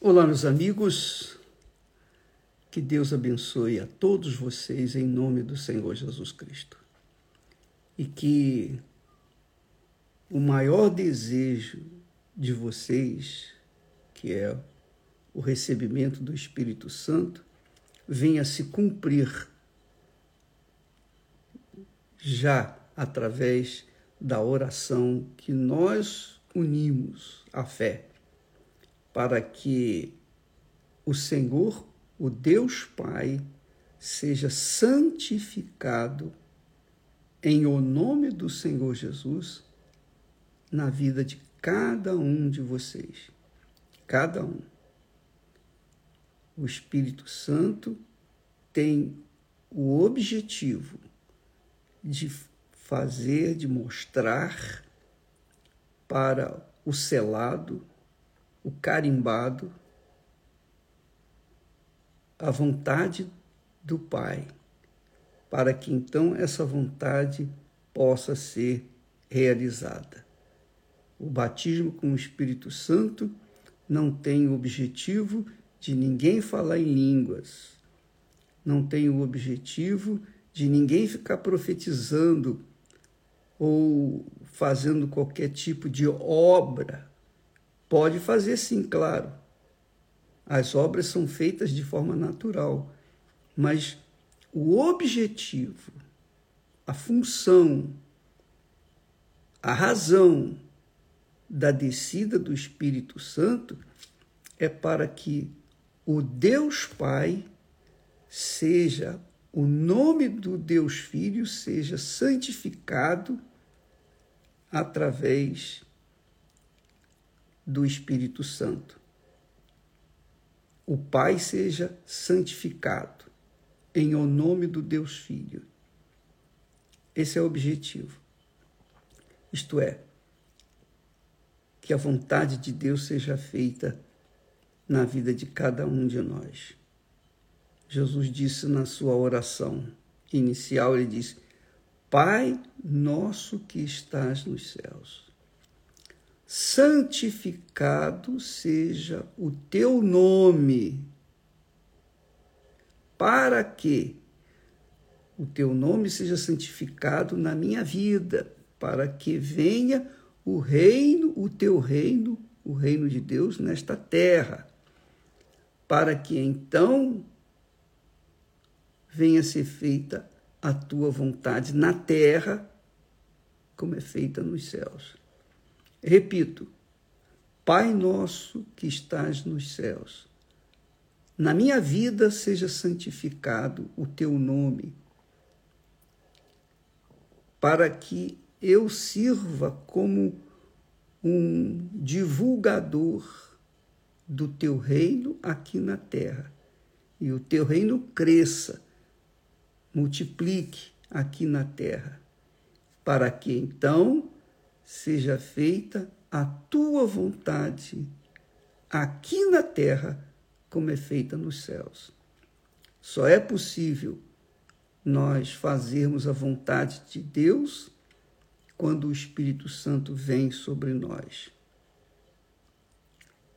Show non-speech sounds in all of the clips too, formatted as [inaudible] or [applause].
Olá, meus amigos. Que Deus abençoe a todos vocês em nome do Senhor Jesus Cristo. E que o maior desejo de vocês, que é o recebimento do Espírito Santo, venha se cumprir já através da oração que nós unimos à fé para que o Senhor, o Deus Pai, seja santificado em o nome do Senhor Jesus na vida de cada um de vocês. Cada um. O Espírito Santo tem o objetivo de fazer, de mostrar para o selado o carimbado, a vontade do Pai, para que então essa vontade possa ser realizada. O batismo com o Espírito Santo não tem o objetivo de ninguém falar em línguas, não tem o objetivo de ninguém ficar profetizando ou fazendo qualquer tipo de obra Pode fazer sim, claro. As obras são feitas de forma natural, mas o objetivo, a função, a razão da descida do Espírito Santo é para que o Deus Pai seja, o nome do Deus Filho seja santificado através do Espírito Santo. O Pai seja santificado em o nome do Deus Filho. Esse é o objetivo. Isto é, que a vontade de Deus seja feita na vida de cada um de nós. Jesus disse na sua oração inicial, ele disse: Pai nosso que estás nos céus santificado seja o teu nome, para que o teu nome seja santificado na minha vida, para que venha o reino, o teu reino, o reino de Deus nesta terra, para que então venha ser feita a tua vontade na terra, como é feita nos céus. Repito, Pai nosso que estás nos céus, na minha vida seja santificado o teu nome, para que eu sirva como um divulgador do teu reino aqui na terra e o teu reino cresça, multiplique aqui na terra, para que então seja feita a tua vontade, aqui na terra, como é feita nos céus. Só é possível nós fazermos a vontade de Deus quando o Espírito Santo vem sobre nós.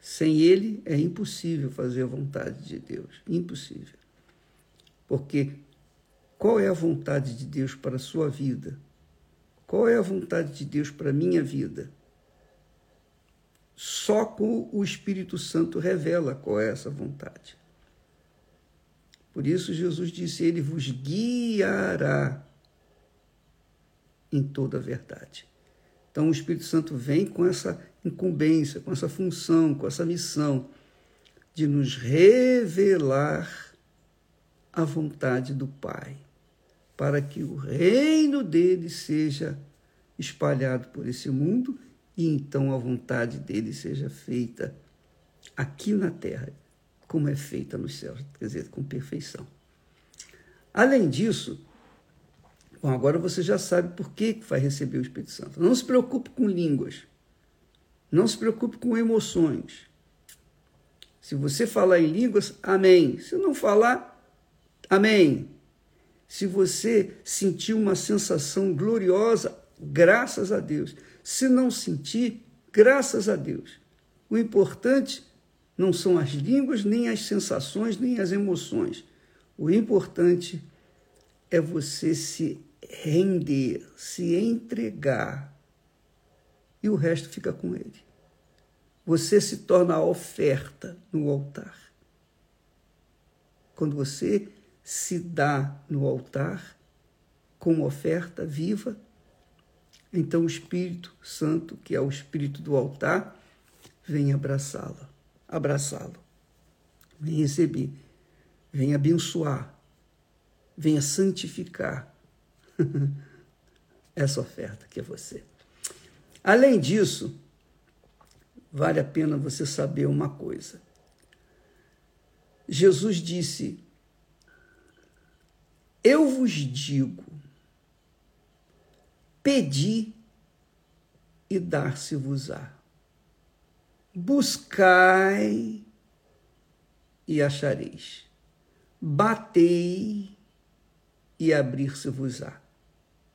Sem ele é impossível fazer a vontade de Deus, impossível. Porque qual é a vontade de Deus para a sua vida? Qual é a vontade de Deus para a minha vida? Só com o Espírito Santo revela qual é essa vontade. Por isso Jesus disse: Ele vos guiará em toda a verdade. Então o Espírito Santo vem com essa incumbência, com essa função, com essa missão de nos revelar a vontade do Pai para que o reino dele seja espalhado por esse mundo e então a vontade dele seja feita aqui na terra, como é feita nos céus, quer dizer, com perfeição. Além disso, bom, agora você já sabe por que vai receber o Espírito Santo. Não se preocupe com línguas, não se preocupe com emoções. Se você falar em línguas, amém. Se não falar, amém. Se você sentiu uma sensação gloriosa, graças a Deus. Se não sentir, graças a Deus. O importante não são as línguas, nem as sensações, nem as emoções. O importante é você se render, se entregar, e o resto fica com ele. Você se torna a oferta no altar. Quando você se dá no altar como oferta viva, então o Espírito Santo, que é o Espírito do altar, vem abraçá-lo, abraçá-lo, vem receber, vem abençoar, venha santificar [laughs] essa oferta que é você. Além disso, vale a pena você saber uma coisa. Jesus disse: Eu vos digo, pedi e dar-se-vos-á. Buscai e achareis. Batei e abrir-se-vos-á.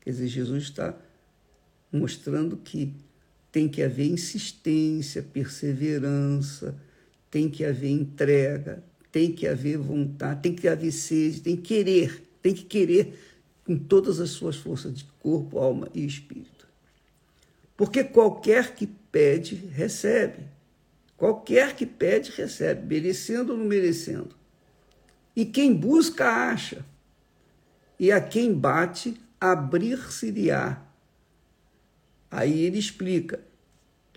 Quer dizer, Jesus está mostrando que tem que haver insistência, perseverança, tem que haver entrega, tem que haver vontade, tem que haver sede, tem que querer, tem que querer com todas as suas forças de corpo, alma e espírito. Porque qualquer que pede, recebe. Qualquer que pede, recebe, merecendo ou não merecendo. E quem busca, acha. E a quem bate, abrir-se-lhe-á. Aí ele explica: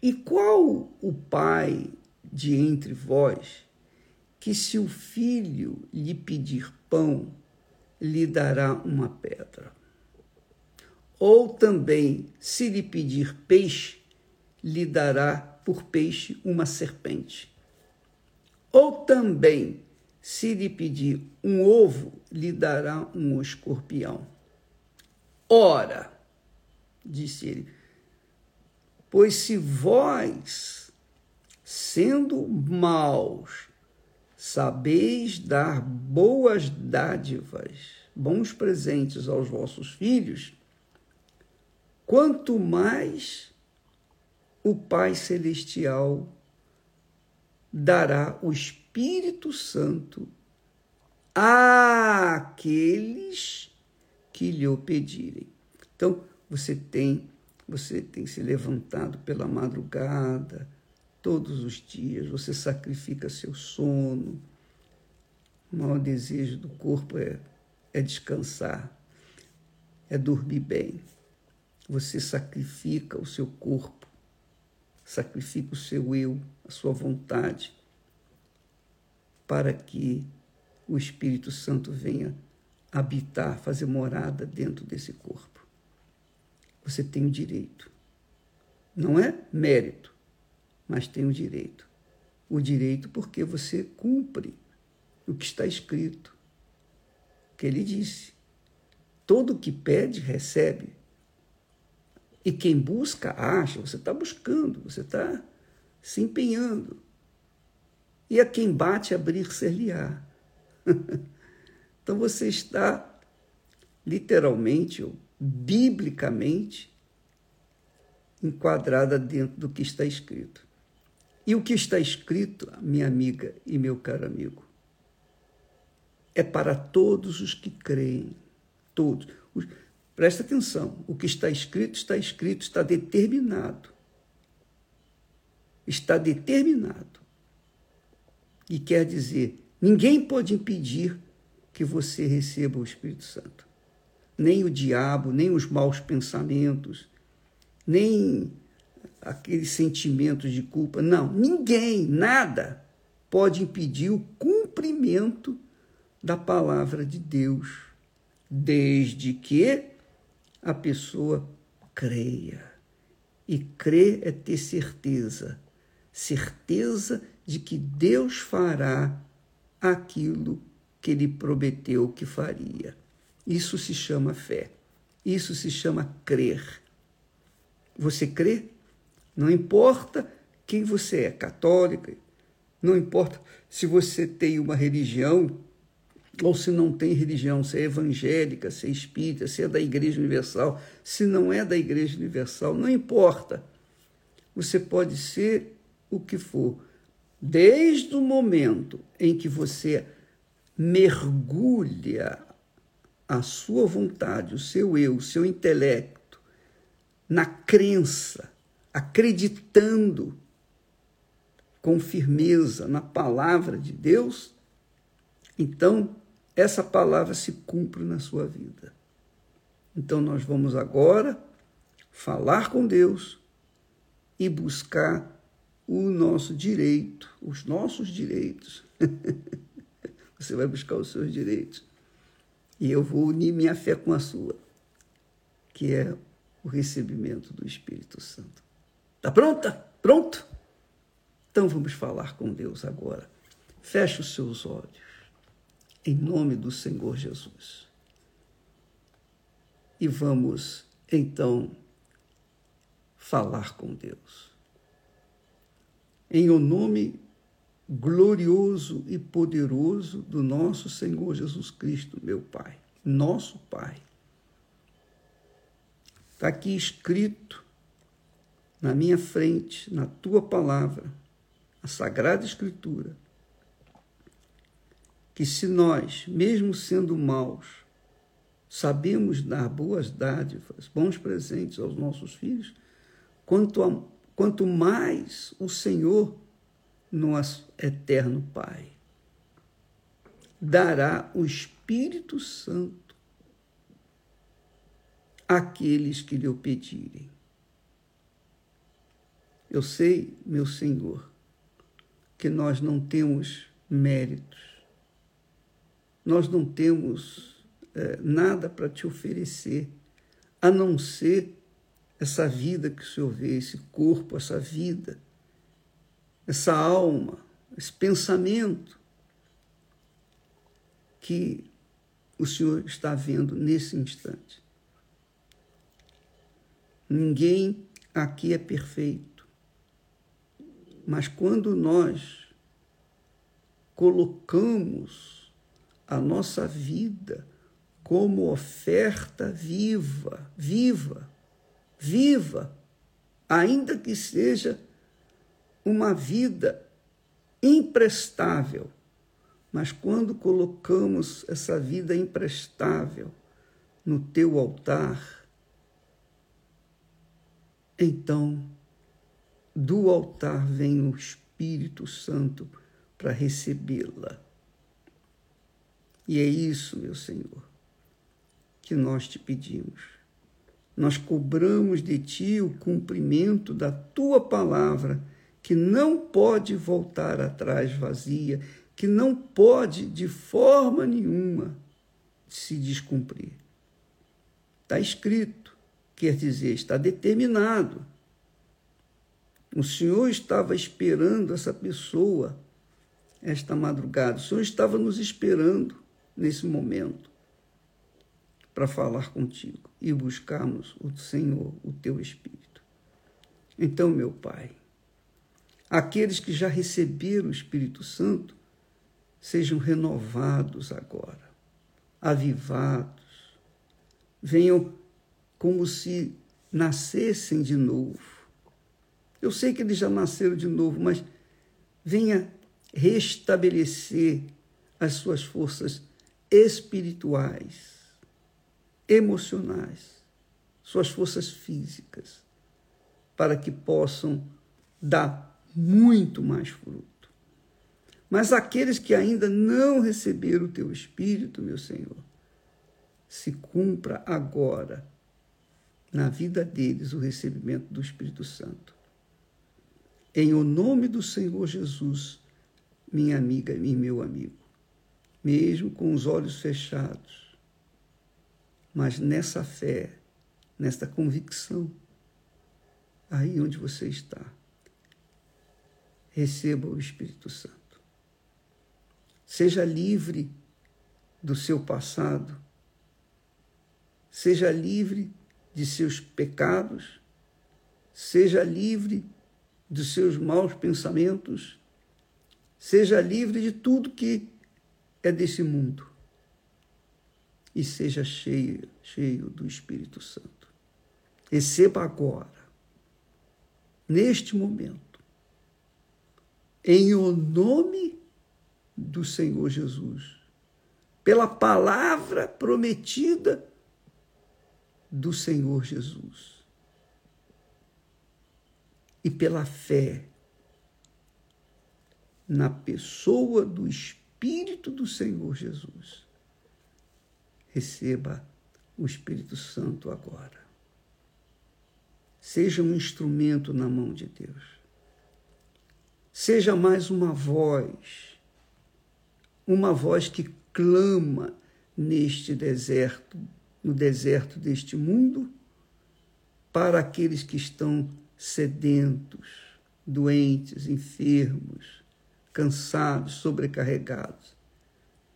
E qual o pai de entre vós que, se o filho lhe pedir pão, lhe dará uma pedra? Ou também, se lhe pedir peixe, lhe dará por peixe uma serpente? Ou também, se lhe pedir um ovo, lhe dará um escorpião? Ora, disse ele, Pois se vós, sendo maus, sabeis dar boas dádivas, bons presentes aos vossos filhos, quanto mais o Pai Celestial dará o Espírito Santo àqueles que lhe o pedirem. Então, você tem você tem se levantado pela madrugada, todos os dias, você sacrifica seu sono. O maior desejo do corpo é, é descansar, é dormir bem. Você sacrifica o seu corpo, sacrifica o seu eu, a sua vontade, para que o Espírito Santo venha habitar, fazer morada dentro desse corpo você tem o direito. Não é mérito, mas tem o direito. O direito porque você cumpre o que está escrito. Que ele disse: todo que pede, recebe. E quem busca, acha. Você está buscando, você está se empenhando. E a quem bate, abrir-se-lhe-á. [laughs] então você está literalmente biblicamente enquadrada dentro do que está escrito. E o que está escrito, minha amiga e meu caro amigo, é para todos os que creem. Todos. Presta atenção, o que está escrito, está escrito, está determinado. Está determinado. E quer dizer, ninguém pode impedir que você receba o Espírito Santo nem o diabo, nem os maus pensamentos, nem aqueles sentimentos de culpa. Não, ninguém, nada pode impedir o cumprimento da palavra de Deus, desde que a pessoa creia. E crer é ter certeza, certeza de que Deus fará aquilo que ele prometeu que faria. Isso se chama fé. Isso se chama crer. Você crê? Não importa quem você é, católica, não importa se você tem uma religião ou se não tem religião, se é evangélica, se é espírita, se é da Igreja Universal, se não é da Igreja Universal, não importa. Você pode ser o que for, desde o momento em que você mergulha a sua vontade, o seu eu, o seu intelecto na crença, acreditando com firmeza na palavra de Deus, então essa palavra se cumpre na sua vida. Então nós vamos agora falar com Deus e buscar o nosso direito, os nossos direitos. [laughs] Você vai buscar os seus direitos. E eu vou unir minha fé com a sua, que é o recebimento do Espírito Santo. Tá pronta? Pronto? Então vamos falar com Deus agora. Feche os seus olhos, em nome do Senhor Jesus. E vamos, então, falar com Deus. Em o nome glorioso e poderoso do nosso Senhor Jesus Cristo, meu Pai, nosso Pai. Está aqui escrito na minha frente, na tua palavra, a Sagrada Escritura, que se nós, mesmo sendo maus, sabemos dar boas dádivas, bons presentes aos nossos filhos, quanto, a, quanto mais o Senhor nosso eterno Pai. Dará o Espírito Santo àqueles que lhe o pedirem. Eu sei, meu Senhor, que nós não temos méritos, nós não temos é, nada para te oferecer, a não ser essa vida que o Senhor vê, esse corpo, essa vida essa alma, esse pensamento que o Senhor está vendo nesse instante. Ninguém aqui é perfeito, mas quando nós colocamos a nossa vida como oferta viva, viva, viva, ainda que seja uma vida imprestável. Mas quando colocamos essa vida imprestável no teu altar, então do altar vem o Espírito Santo para recebê-la. E é isso, meu Senhor, que nós te pedimos. Nós cobramos de ti o cumprimento da tua palavra que não pode voltar atrás vazia, que não pode de forma nenhuma se descumprir. Está escrito, quer dizer, está determinado. O Senhor estava esperando essa pessoa esta madrugada. O Senhor estava nos esperando nesse momento para falar contigo e buscarmos o Senhor, o teu Espírito. Então, meu Pai, aqueles que já receberam o Espírito Santo sejam renovados agora, avivados, venham como se nascessem de novo. Eu sei que eles já nasceram de novo, mas venha restabelecer as suas forças espirituais, emocionais, suas forças físicas, para que possam dar muito mais fruto. Mas aqueles que ainda não receberam o teu Espírito, meu Senhor, se cumpra agora na vida deles o recebimento do Espírito Santo. Em o nome do Senhor Jesus, minha amiga e meu amigo, mesmo com os olhos fechados, mas nessa fé, nesta convicção, aí onde você está receba o Espírito Santo. Seja livre do seu passado, seja livre de seus pecados, seja livre dos seus maus pensamentos, seja livre de tudo que é desse mundo e seja cheio, cheio do Espírito Santo. Receba agora, neste momento, em o nome do Senhor Jesus, pela palavra prometida do Senhor Jesus e pela fé na pessoa do Espírito do Senhor Jesus. Receba o Espírito Santo agora. Seja um instrumento na mão de Deus. Seja mais uma voz, uma voz que clama neste deserto, no deserto deste mundo, para aqueles que estão sedentos, doentes, enfermos, cansados, sobrecarregados.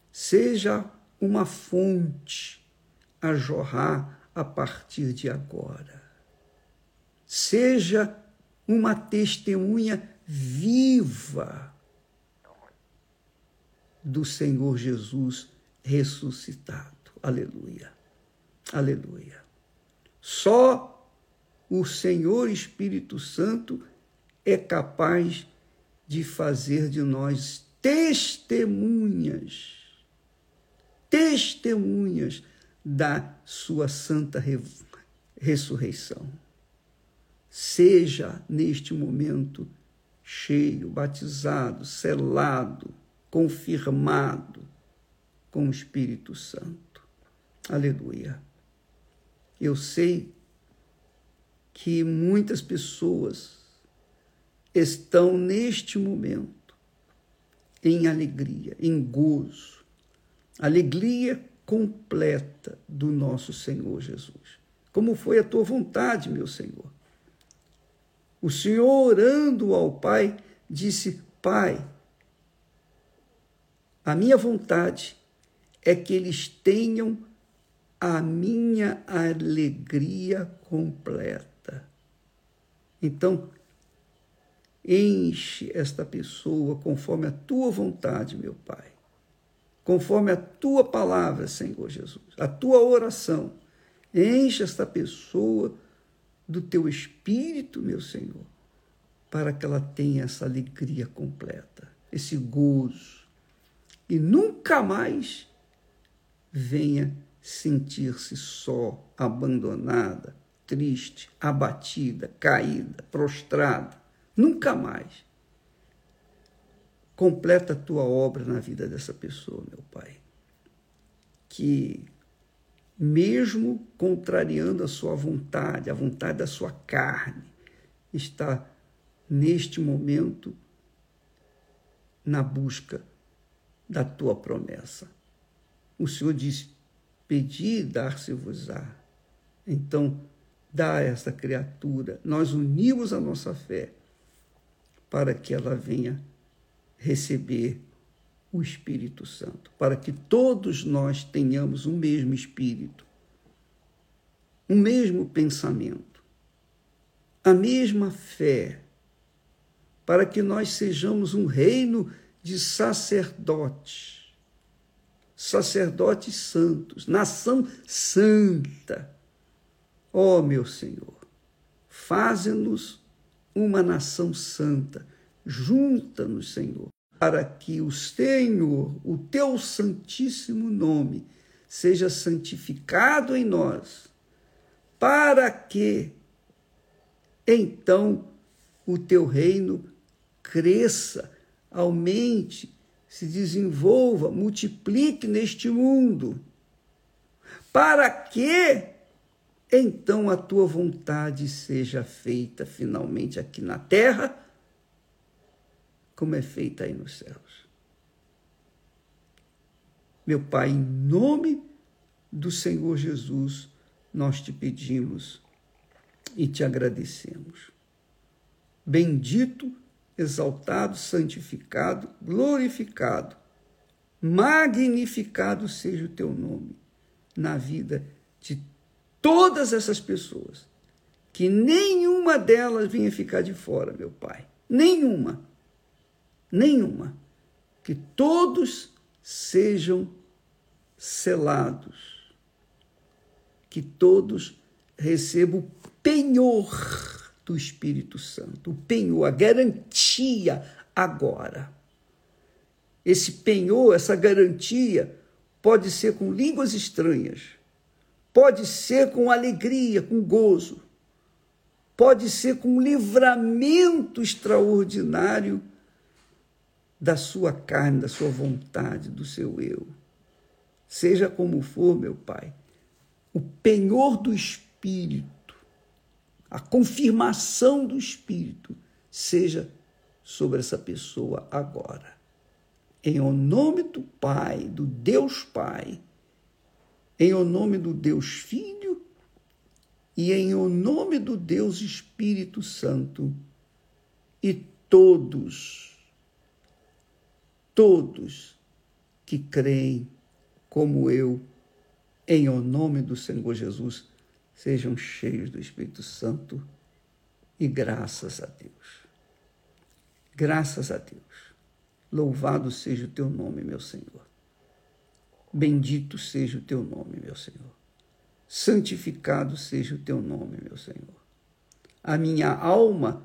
Seja uma fonte a jorrar a partir de agora. Seja uma testemunha viva do Senhor Jesus ressuscitado. Aleluia. Aleluia. Só o Senhor Espírito Santo é capaz de fazer de nós testemunhas, testemunhas da sua santa re ressurreição. Seja neste momento cheio, batizado, selado, confirmado com o Espírito Santo. Aleluia. Eu sei que muitas pessoas estão neste momento em alegria, em gozo, alegria completa do nosso Senhor Jesus. Como foi a tua vontade, meu Senhor? O Senhor, orando ao Pai, disse: Pai, a minha vontade é que eles tenham a minha alegria completa. Então, enche esta pessoa conforme a tua vontade, meu Pai. Conforme a tua palavra, Senhor Jesus, a tua oração. Enche esta pessoa do teu espírito, meu Senhor, para que ela tenha essa alegria completa, esse gozo, e nunca mais venha sentir-se só, abandonada, triste, abatida, caída, prostrada. Nunca mais Completa a tua obra na vida dessa pessoa, meu Pai. Que, mesmo contrariando a sua vontade, a vontade da sua carne, está neste momento na busca da tua promessa. O Senhor disse: Pedi dar-se-vos-á. Então, dá a essa criatura, nós unimos a nossa fé para que ela venha receber o Espírito Santo, para que todos nós tenhamos o mesmo espírito, o mesmo pensamento, a mesma fé, para que nós sejamos um reino de sacerdotes, sacerdotes santos, nação santa. Ó oh, meu Senhor, faze-nos uma nação santa, junta-nos, Senhor, para que o Senhor, o teu santíssimo nome, seja santificado em nós, para que então o teu reino cresça, aumente, se desenvolva, multiplique neste mundo, para que então a tua vontade seja feita finalmente aqui na terra como é feita aí nos céus. Meu Pai, em nome do Senhor Jesus, nós te pedimos e te agradecemos. Bendito, exaltado, santificado, glorificado, magnificado seja o teu nome na vida de todas essas pessoas. Que nenhuma delas venha ficar de fora, meu Pai. Nenhuma nenhuma. Que todos sejam selados. Que todos recebam o penhor do Espírito Santo, o penhor, a garantia, agora. Esse penhor, essa garantia, pode ser com línguas estranhas, pode ser com alegria, com gozo, pode ser com um livramento extraordinário da sua carne, da sua vontade, do seu eu. Seja como for, meu Pai, o penhor do Espírito, a confirmação do Espírito, seja sobre essa pessoa agora. Em o nome do Pai, do Deus Pai, em o nome do Deus Filho e em o nome do Deus Espírito Santo. E todos, todos que creem como eu, em o nome do Senhor Jesus, sejam cheios do Espírito Santo e graças a Deus. Graças a Deus. Louvado seja o teu nome, meu Senhor. Bendito seja o teu nome, meu Senhor. Santificado seja o teu nome, meu Senhor. A minha alma,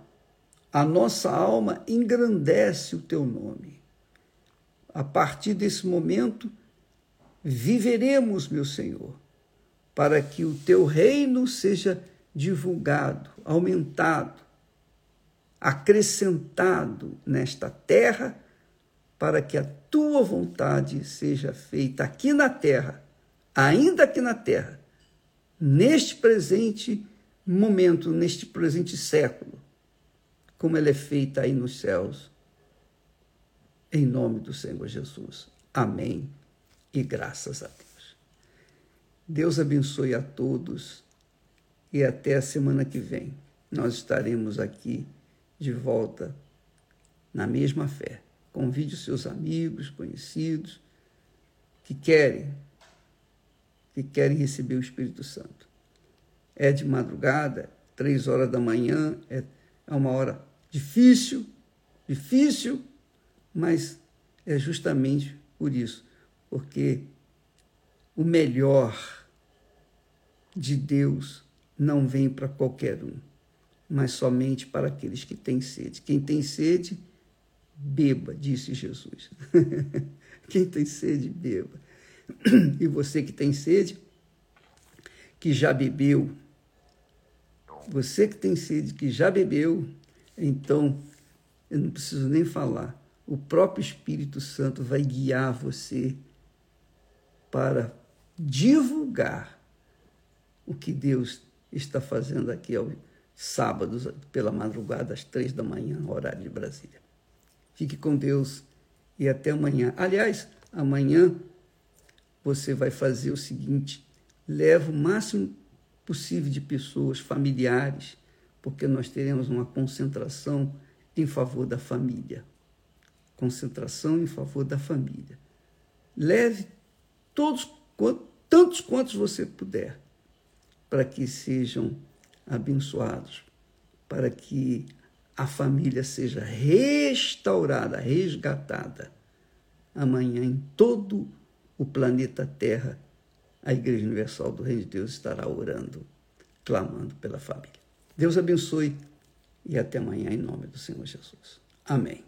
a nossa alma engrandece o teu nome. A partir desse momento, viveremos, meu Senhor, para que o teu reino seja divulgado, aumentado, acrescentado nesta terra, para que a tua vontade seja feita aqui na terra, ainda aqui na terra, neste presente momento, neste presente século, como ela é feita aí nos céus. Em nome do Senhor Jesus. Amém e graças a Deus. Deus abençoe a todos e até a semana que vem. Nós estaremos aqui de volta na mesma fé. Convide os seus amigos, conhecidos que querem que querem receber o Espírito Santo. É de madrugada, três horas da manhã, é, é uma hora difícil, difícil, mas é justamente por isso porque o melhor de Deus não vem para qualquer um, mas somente para aqueles que têm sede. Quem tem sede, beba, disse Jesus. [laughs] Quem tem sede, beba. E você que tem sede, que já bebeu, você que tem sede, que já bebeu, então eu não preciso nem falar. O próprio Espírito Santo vai guiar você para divulgar o que Deus está fazendo aqui aos sábados, pela madrugada, às três da manhã, horário de Brasília. Fique com Deus e até amanhã. Aliás, amanhã você vai fazer o seguinte: leva o máximo possível de pessoas, familiares, porque nós teremos uma concentração em favor da família. Concentração em favor da família. Leve todos, tantos quantos você puder, para que sejam abençoados, para que a família seja restaurada, resgatada. Amanhã, em todo o planeta Terra, a Igreja Universal do Reino de Deus estará orando, clamando pela família. Deus abençoe e até amanhã, em nome do Senhor Jesus. Amém.